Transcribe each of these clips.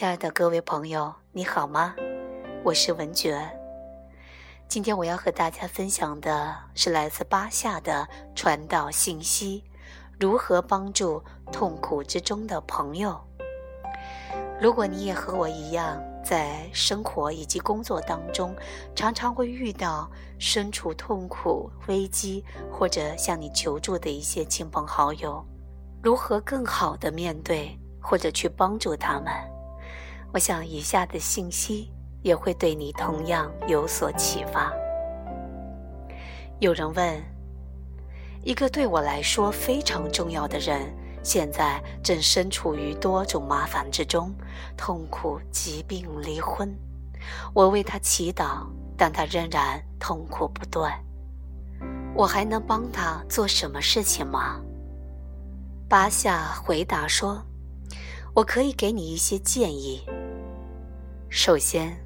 亲爱的各位朋友，你好吗？我是文觉。今天我要和大家分享的是来自巴夏的传导信息：如何帮助痛苦之中的朋友。如果你也和我一样，在生活以及工作当中，常常会遇到身处痛苦、危机或者向你求助的一些亲朋好友，如何更好的面对或者去帮助他们？我想以下的信息也会对你同样有所启发。有人问：一个对我来说非常重要的人，现在正身处于多种麻烦之中，痛苦、疾病、离婚。我为他祈祷，但他仍然痛苦不断。我还能帮他做什么事情吗？巴夏回答说：“我可以给你一些建议。”首先，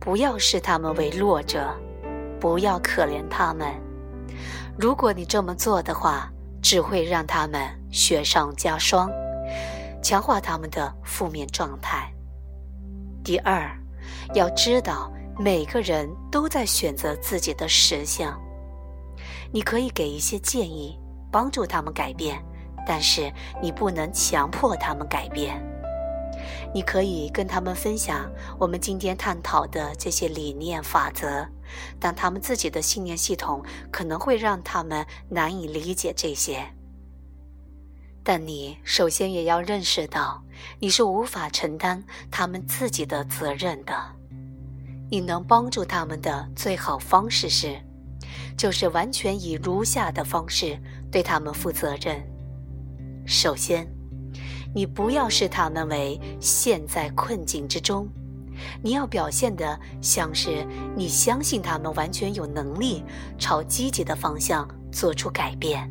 不要视他们为弱者，不要可怜他们。如果你这么做的话，只会让他们雪上加霜，强化他们的负面状态。第二，要知道每个人都在选择自己的实相。你可以给一些建议，帮助他们改变，但是你不能强迫他们改变。你可以跟他们分享我们今天探讨的这些理念法则，但他们自己的信念系统可能会让他们难以理解这些。但你首先也要认识到，你是无法承担他们自己的责任的。你能帮助他们的最好方式是，就是完全以如下的方式对他们负责任。首先。你不要视他们为陷在困境之中，你要表现的像是你相信他们完全有能力朝积极的方向做出改变。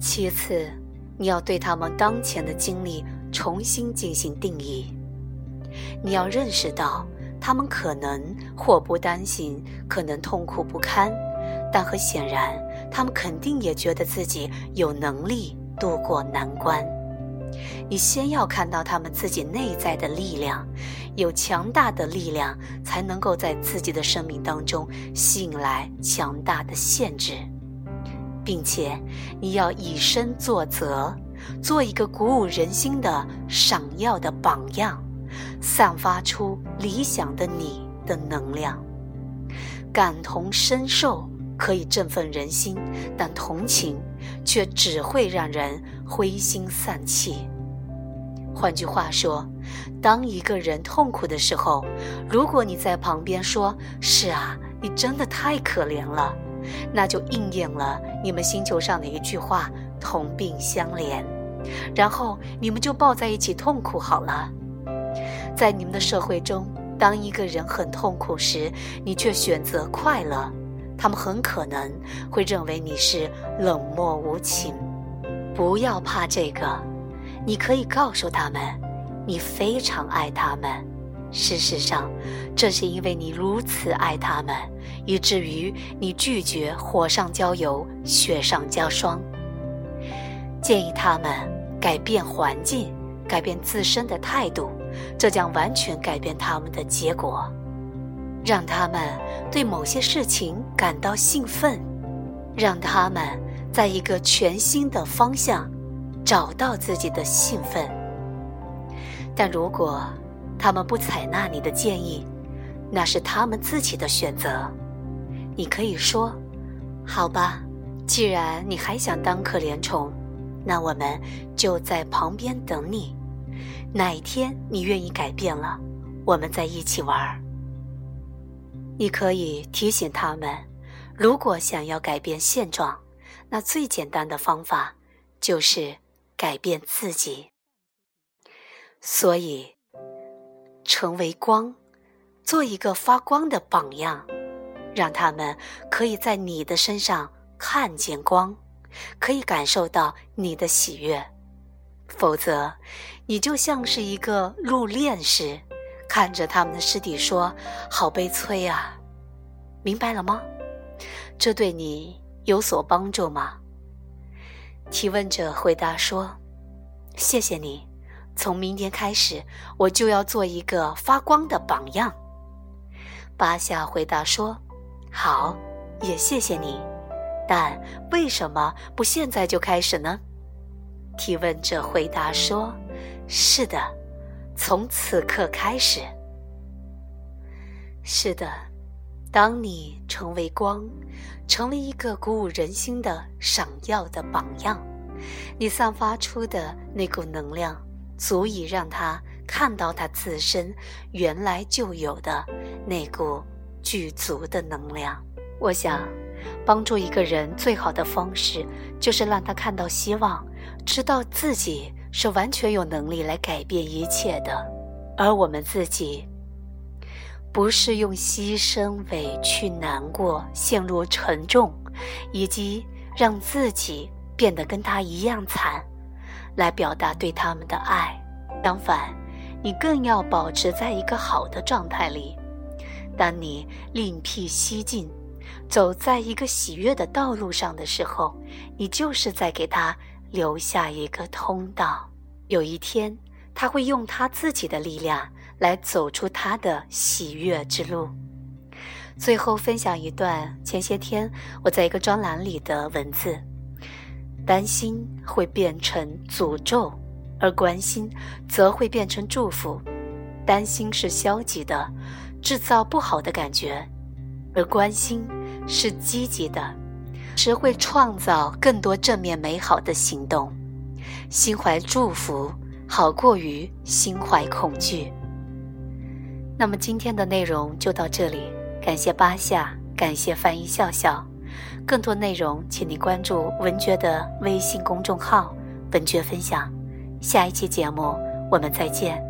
其次，你要对他们当前的经历重新进行定义。你要认识到，他们可能祸不单行，可能痛苦不堪，但很显然，他们肯定也觉得自己有能力度过难关。你先要看到他们自己内在的力量，有强大的力量，才能够在自己的生命当中吸引来强大的限制，并且你要以身作则，做一个鼓舞人心的闪耀的榜样，散发出理想的你的能量。感同身受可以振奋人心，但同情却只会让人灰心丧气。换句话说，当一个人痛苦的时候，如果你在旁边说“是啊，你真的太可怜了”，那就应验了你们星球上的一句话：“同病相怜”。然后你们就抱在一起痛苦好了。在你们的社会中，当一个人很痛苦时，你却选择快乐，他们很可能会认为你是冷漠无情。不要怕这个。你可以告诉他们，你非常爱他们。事实上，正是因为你如此爱他们，以至于你拒绝火上浇油、雪上加霜。建议他们改变环境，改变自身的态度，这将完全改变他们的结果。让他们对某些事情感到兴奋，让他们在一个全新的方向。找到自己的兴奋，但如果他们不采纳你的建议，那是他们自己的选择。你可以说：“好吧，既然你还想当可怜虫，那我们就在旁边等你。哪一天你愿意改变了，我们再一起玩。”你可以提醒他们，如果想要改变现状，那最简单的方法就是。改变自己，所以成为光，做一个发光的榜样，让他们可以在你的身上看见光，可以感受到你的喜悦。否则，你就像是一个入殓师，看着他们的尸体说：“好悲催啊！”明白了吗？这对你有所帮助吗？提问者回答说：“谢谢你，从明天开始，我就要做一个发光的榜样。”巴夏回答说：“好，也谢谢你，但为什么不现在就开始呢？”提问者回答说：“是的，从此刻开始。是的，当你成为光，成为一个鼓舞人心的闪耀的榜样，你散发出的那股能量，足以让他。”看到他自身原来就有的那股具足的能量。我想，帮助一个人最好的方式，就是让他看到希望，知道自己是完全有能力来改变一切的。而我们自己，不是用牺牲、委屈、难过、陷入沉重，以及让自己变得跟他一样惨，来表达对他们的爱。相反。你更要保持在一个好的状态里。当你另辟蹊径，走在一个喜悦的道路上的时候，你就是在给他留下一个通道。有一天，他会用他自己的力量来走出他的喜悦之路。最后，分享一段前些天我在一个专栏里的文字：担心会变成诅咒。而关心则会变成祝福，担心是消极的，制造不好的感觉；而关心是积极的，是会创造更多正面美好的行动。心怀祝福好过于心怀恐惧。那么今天的内容就到这里，感谢八下，感谢翻译笑笑。更多内容，请你关注文爵的微信公众号“文爵分享”。下一期节目，我们再见。